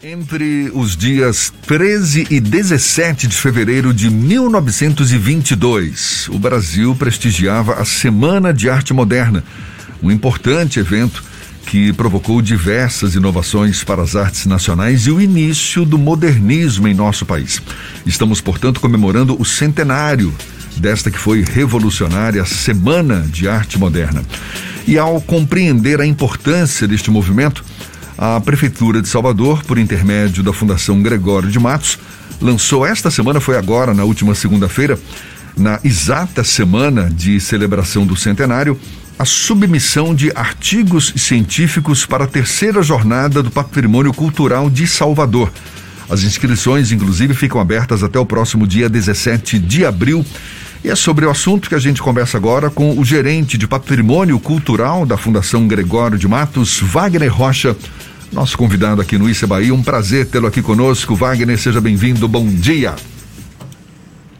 Entre os dias 13 e 17 de fevereiro de 1922, o Brasil prestigiava a Semana de Arte Moderna, um importante evento que provocou diversas inovações para as artes nacionais e o início do modernismo em nosso país. Estamos, portanto, comemorando o centenário desta que foi revolucionária Semana de Arte Moderna. E ao compreender a importância deste movimento, a Prefeitura de Salvador, por intermédio da Fundação Gregório de Matos, lançou esta semana, foi agora, na última segunda-feira, na exata semana de celebração do centenário, a submissão de artigos científicos para a terceira jornada do Patrimônio Cultural de Salvador. As inscrições, inclusive, ficam abertas até o próximo dia 17 de abril. E é sobre o assunto que a gente conversa agora com o gerente de Patrimônio Cultural da Fundação Gregório de Matos, Wagner Rocha nosso convidado aqui no Issa Bahia. Um prazer tê-lo aqui conosco. Wagner, seja bem-vindo. Bom dia.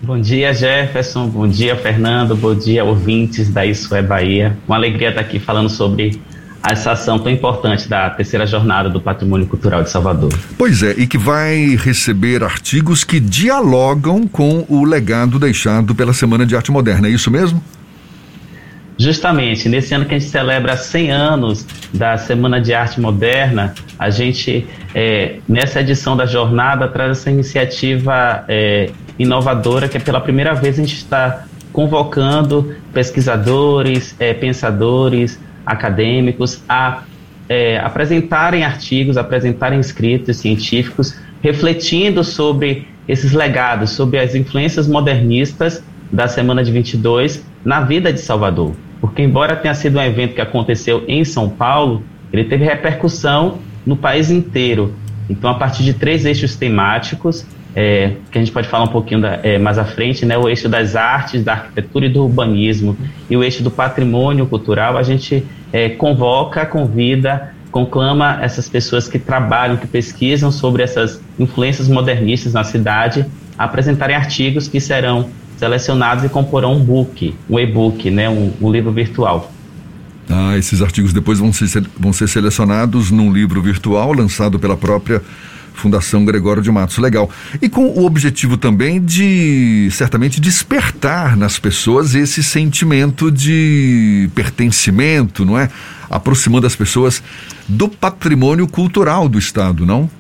Bom dia, Jefferson. Bom dia, Fernando. Bom dia, ouvintes da Isso é Bahia. Uma alegria estar aqui falando sobre essa ação tão importante da terceira jornada do Patrimônio Cultural de Salvador. Pois é, e que vai receber artigos que dialogam com o legado deixado pela Semana de Arte Moderna. É isso mesmo? Justamente, nesse ano que a gente celebra 100 anos da Semana de Arte Moderna, a gente, é, nessa edição da jornada, traz essa iniciativa é, inovadora que pela primeira vez a gente está convocando pesquisadores, é, pensadores, acadêmicos a é, apresentarem artigos, apresentarem escritos científicos, refletindo sobre esses legados, sobre as influências modernistas da Semana de 22 na vida de Salvador porque embora tenha sido um evento que aconteceu em São Paulo, ele teve repercussão no país inteiro. Então, a partir de três eixos temáticos, é, que a gente pode falar um pouquinho da, é, mais à frente, né, o eixo das artes, da arquitetura e do urbanismo, e o eixo do patrimônio cultural, a gente é, convoca, convida, conclama essas pessoas que trabalham, que pesquisam sobre essas influências modernistas na cidade, a apresentarem artigos que serão selecionados e comporão um book, um e-book, né, um, um, livro virtual. Ah, esses artigos depois vão ser, vão ser selecionados num livro virtual lançado pela própria Fundação Gregório de Matos. Legal. E com o objetivo também de, certamente, despertar nas pessoas esse sentimento de pertencimento, não é? Aproximando as pessoas do patrimônio cultural do Estado, não?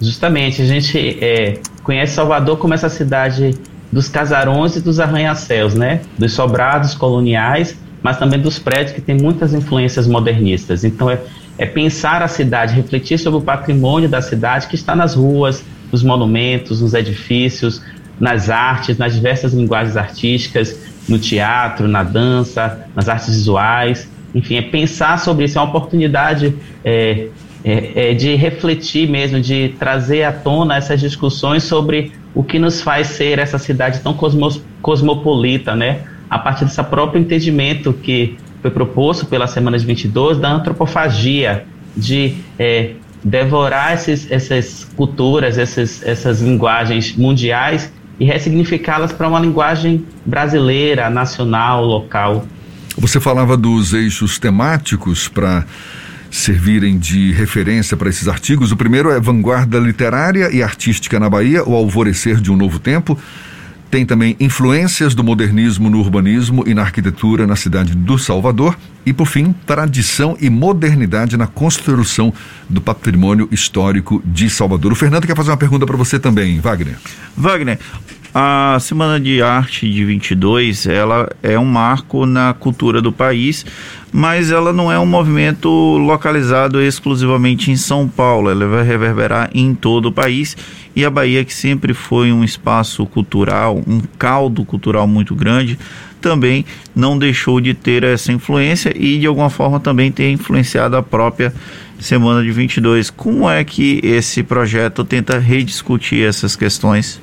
Justamente. A gente é, conhece Salvador como essa cidade dos casarões e dos arranha-céus, né? Dos sobrados coloniais, mas também dos prédios que têm muitas influências modernistas. Então é, é pensar a cidade, refletir sobre o patrimônio da cidade que está nas ruas, nos monumentos, nos edifícios, nas artes, nas diversas linguagens artísticas, no teatro, na dança, nas artes visuais. Enfim, é pensar sobre isso, é uma oportunidade é, é, é de refletir mesmo, de trazer à tona essas discussões sobre o que nos faz ser essa cidade tão cosmos, cosmopolita, né? A partir desse próprio entendimento que foi proposto Semana de 22 da antropofagia, de é, devorar esses, essas culturas, essas, essas linguagens mundiais e ressignificá-las para uma linguagem brasileira, nacional, local. Você falava dos eixos temáticos para servirem de referência para esses artigos. O primeiro é Vanguarda Literária e Artística na Bahia, o Alvorecer de um Novo Tempo. Tem também influências do modernismo no urbanismo e na arquitetura na cidade do Salvador. E, por fim, tradição e modernidade na construção do patrimônio histórico de Salvador. O Fernando quer fazer uma pergunta para você também, Wagner. Wagner, a Semana de Arte de 22, ela é um marco na cultura do país, mas ela não é um movimento localizado exclusivamente em São Paulo, ela vai reverberar em todo o país e a Bahia, que sempre foi um espaço cultural, um caldo cultural muito grande, também não deixou de ter essa influência e de alguma forma também ter influenciado a própria Semana de 22. Como é que esse projeto tenta rediscutir essas questões?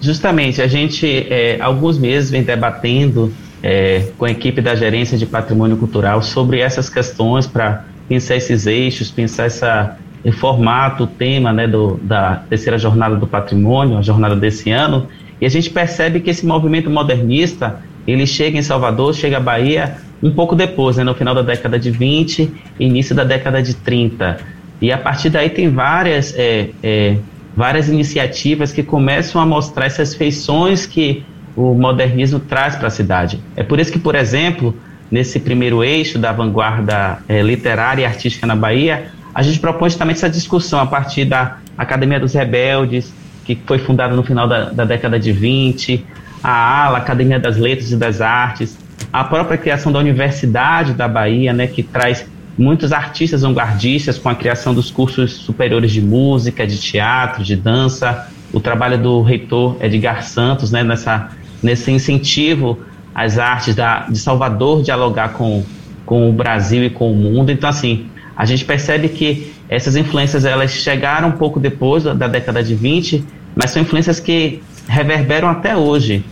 Justamente, a gente, é, alguns meses, vem debatendo é, com a equipe da gerência de patrimônio cultural sobre essas questões para pensar esses eixos, pensar essa, o formato, o tema né, do, da terceira jornada do patrimônio, a jornada desse ano, e a gente percebe que esse movimento modernista ele chega em Salvador, chega à Bahia um pouco depois, né, no final da década de 20 início da década de 30. E a partir daí tem várias, é, é, várias iniciativas que começam a mostrar essas feições que o modernismo traz para a cidade. É por isso que, por exemplo, nesse primeiro eixo da vanguarda é, literária e artística na Bahia, a gente propõe justamente essa discussão a partir da Academia dos Rebeldes, que foi fundada no final da, da década de 20, a ALA, Academia das Letras e das Artes, a própria criação da Universidade da Bahia, né, que traz muitos artistas vanguardistas com a criação dos cursos superiores de música, de teatro, de dança, o trabalho do reitor Edgar Santos, né, nessa, nesse incentivo às artes da, de Salvador dialogar com, com o Brasil e com o mundo. Então, assim, a gente percebe que essas influências elas chegaram um pouco depois da, da década de 20, mas são influências que reverberam até hoje,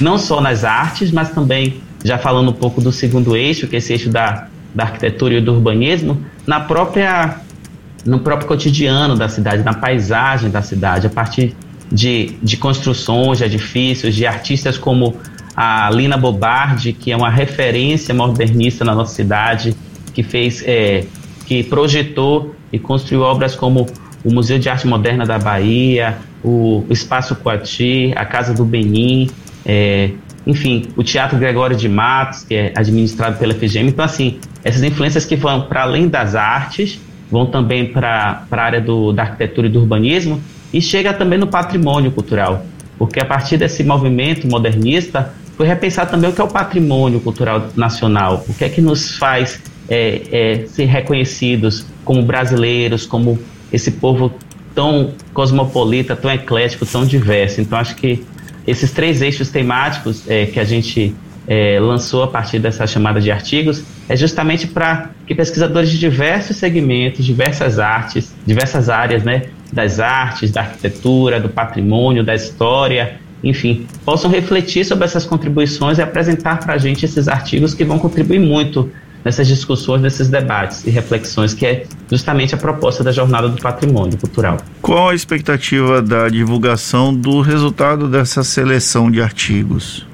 não só nas artes, mas também, já falando um pouco do segundo eixo, que é esse eixo da, da arquitetura e do urbanismo, na própria, no próprio cotidiano da cidade, na paisagem da cidade, a partir de, de construções, de edifícios, de artistas como a Lina Bobardi, que é uma referência modernista na nossa cidade, que fez, é, que projetou e construiu obras como o Museu de Arte Moderna da Bahia, o Espaço Coati, a Casa do Benin, é, enfim, o Teatro Gregório de Matos, que é administrado pela FGM. Então, assim, essas influências que vão para além das artes, vão também para a área do, da arquitetura e do urbanismo, e chega também no patrimônio cultural, porque a partir desse movimento modernista, foi repensar também o que é o patrimônio cultural nacional, o que é que nos faz é, é, ser reconhecidos como brasileiros, como esse povo tão cosmopolita, tão eclético, tão diverso. Então, acho que esses três eixos temáticos é, que a gente é, lançou a partir dessa chamada de artigos é justamente para que pesquisadores de diversos segmentos, diversas artes, diversas áreas, né, das artes, da arquitetura, do patrimônio, da história, enfim, possam refletir sobre essas contribuições e apresentar para a gente esses artigos que vão contribuir muito nessas discussões, nesses debates e reflexões, que é justamente a proposta da Jornada do Patrimônio Cultural. Qual a expectativa da divulgação do resultado dessa seleção de artigos?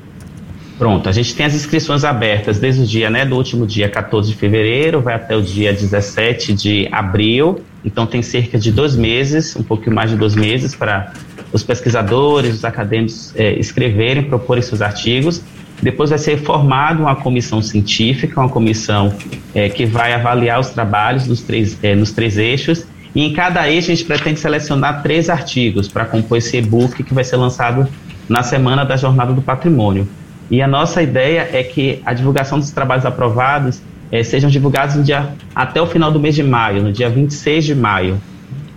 Pronto, a gente tem as inscrições abertas desde o dia, né, do último dia 14 de fevereiro, vai até o dia 17 de abril, então tem cerca de dois meses, um pouquinho mais de dois meses para os pesquisadores, os acadêmicos é, escreverem, proporem seus artigos depois vai ser formada uma comissão científica, uma comissão é, que vai avaliar os trabalhos dos três, é, nos três eixos. E em cada eixo a gente pretende selecionar três artigos para compor esse e-book que vai ser lançado na semana da Jornada do Patrimônio. E a nossa ideia é que a divulgação dos trabalhos aprovados é, sejam divulgados no dia, até o final do mês de maio, no dia 26 de maio.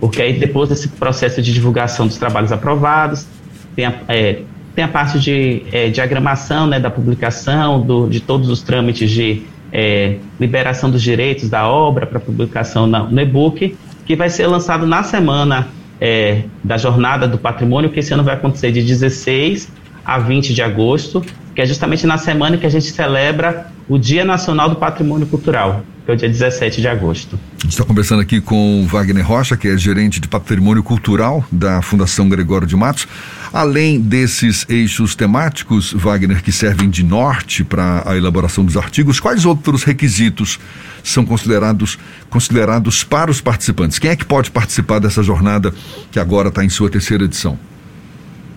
Porque aí depois desse processo de divulgação dos trabalhos aprovados, tem a, é, tem a parte de é, diagramação né, da publicação, do, de todos os trâmites de é, liberação dos direitos da obra para publicação na, no e-book, que vai ser lançado na semana é, da Jornada do Patrimônio, que esse ano vai acontecer de 16 a 20 de agosto, que é justamente na semana que a gente celebra o Dia Nacional do Patrimônio Cultural, é o dia 17 de agosto. A gente está conversando aqui com Wagner Rocha, que é gerente de patrimônio cultural da Fundação Gregório de Matos. Além desses eixos temáticos, Wagner, que servem de norte para a elaboração dos artigos, quais outros requisitos são considerados, considerados para os participantes? Quem é que pode participar dessa jornada que agora está em sua terceira edição?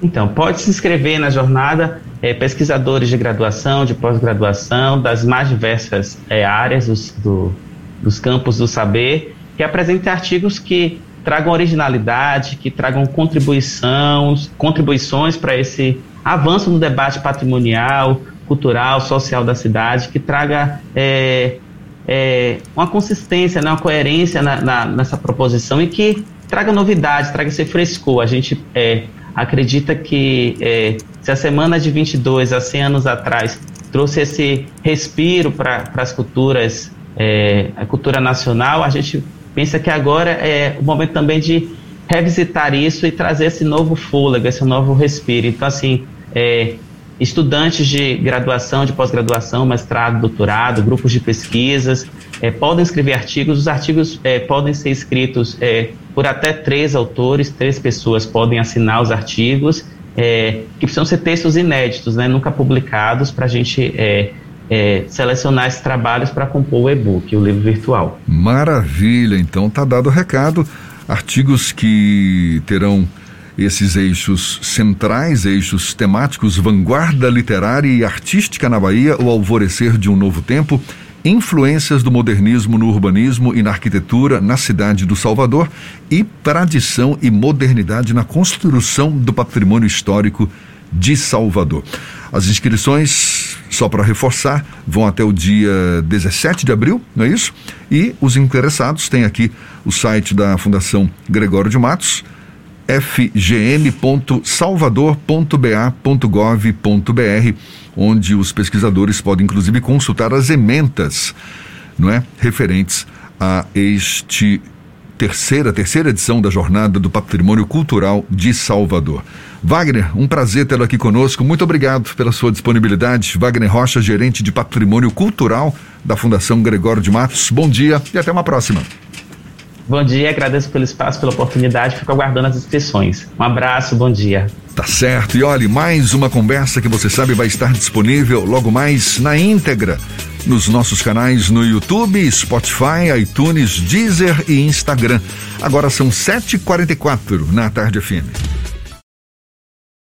Então, pode se inscrever na jornada é, pesquisadores de graduação, de pós-graduação, das mais diversas é, áreas dos, do, dos campos do saber, que apresentem artigos que tragam originalidade, que tragam contribuições, contribuições para esse avanço no debate patrimonial, cultural, social da cidade, que traga é, é, uma consistência, né, uma coerência na, na, nessa proposição e que traga novidades, traga esse frescor. A gente é, acredita que é, se a semana de 22 há 100 anos atrás trouxe esse respiro para as culturas, é, a cultura nacional, a gente pensa que agora é o momento também de revisitar isso e trazer esse novo fôlego, esse novo respiro. Então, assim, é, estudantes de graduação, de pós-graduação, mestrado, doutorado, grupos de pesquisas, é, podem escrever artigos. Os artigos é, podem ser escritos é, por até três autores, três pessoas podem assinar os artigos, que precisam ser textos inéditos, né, nunca publicados, para a gente é, selecionar esses trabalhos para compor o e-book, o livro virtual. Maravilha, então tá dado o recado. Artigos que terão esses eixos centrais, eixos temáticos, vanguarda literária e artística na Bahia, o alvorecer de um novo tempo, influências do modernismo no urbanismo e na arquitetura na cidade do Salvador e tradição e modernidade na construção do patrimônio histórico de Salvador. As inscrições, só para reforçar, vão até o dia 17 de abril, não é isso? E os interessados têm aqui o site da Fundação Gregório de Matos, fgn.salvador.ba.gov.br, onde os pesquisadores podem inclusive consultar as ementas, não é, referentes a este terceira, terceira edição da Jornada do Patrimônio Cultural de Salvador. Wagner, um prazer tê-lo aqui conosco. Muito obrigado pela sua disponibilidade. Wagner Rocha, gerente de Patrimônio Cultural da Fundação Gregório de Matos. Bom dia e até uma próxima. Bom dia, agradeço pelo espaço, pela oportunidade, fico aguardando as inscrições. Um abraço, bom dia. Tá certo. E olhe, mais uma conversa que você sabe vai estar disponível logo mais na íntegra nos nossos canais no YouTube, Spotify, iTunes, Deezer e Instagram. Agora são 7h44 na Tarde FM.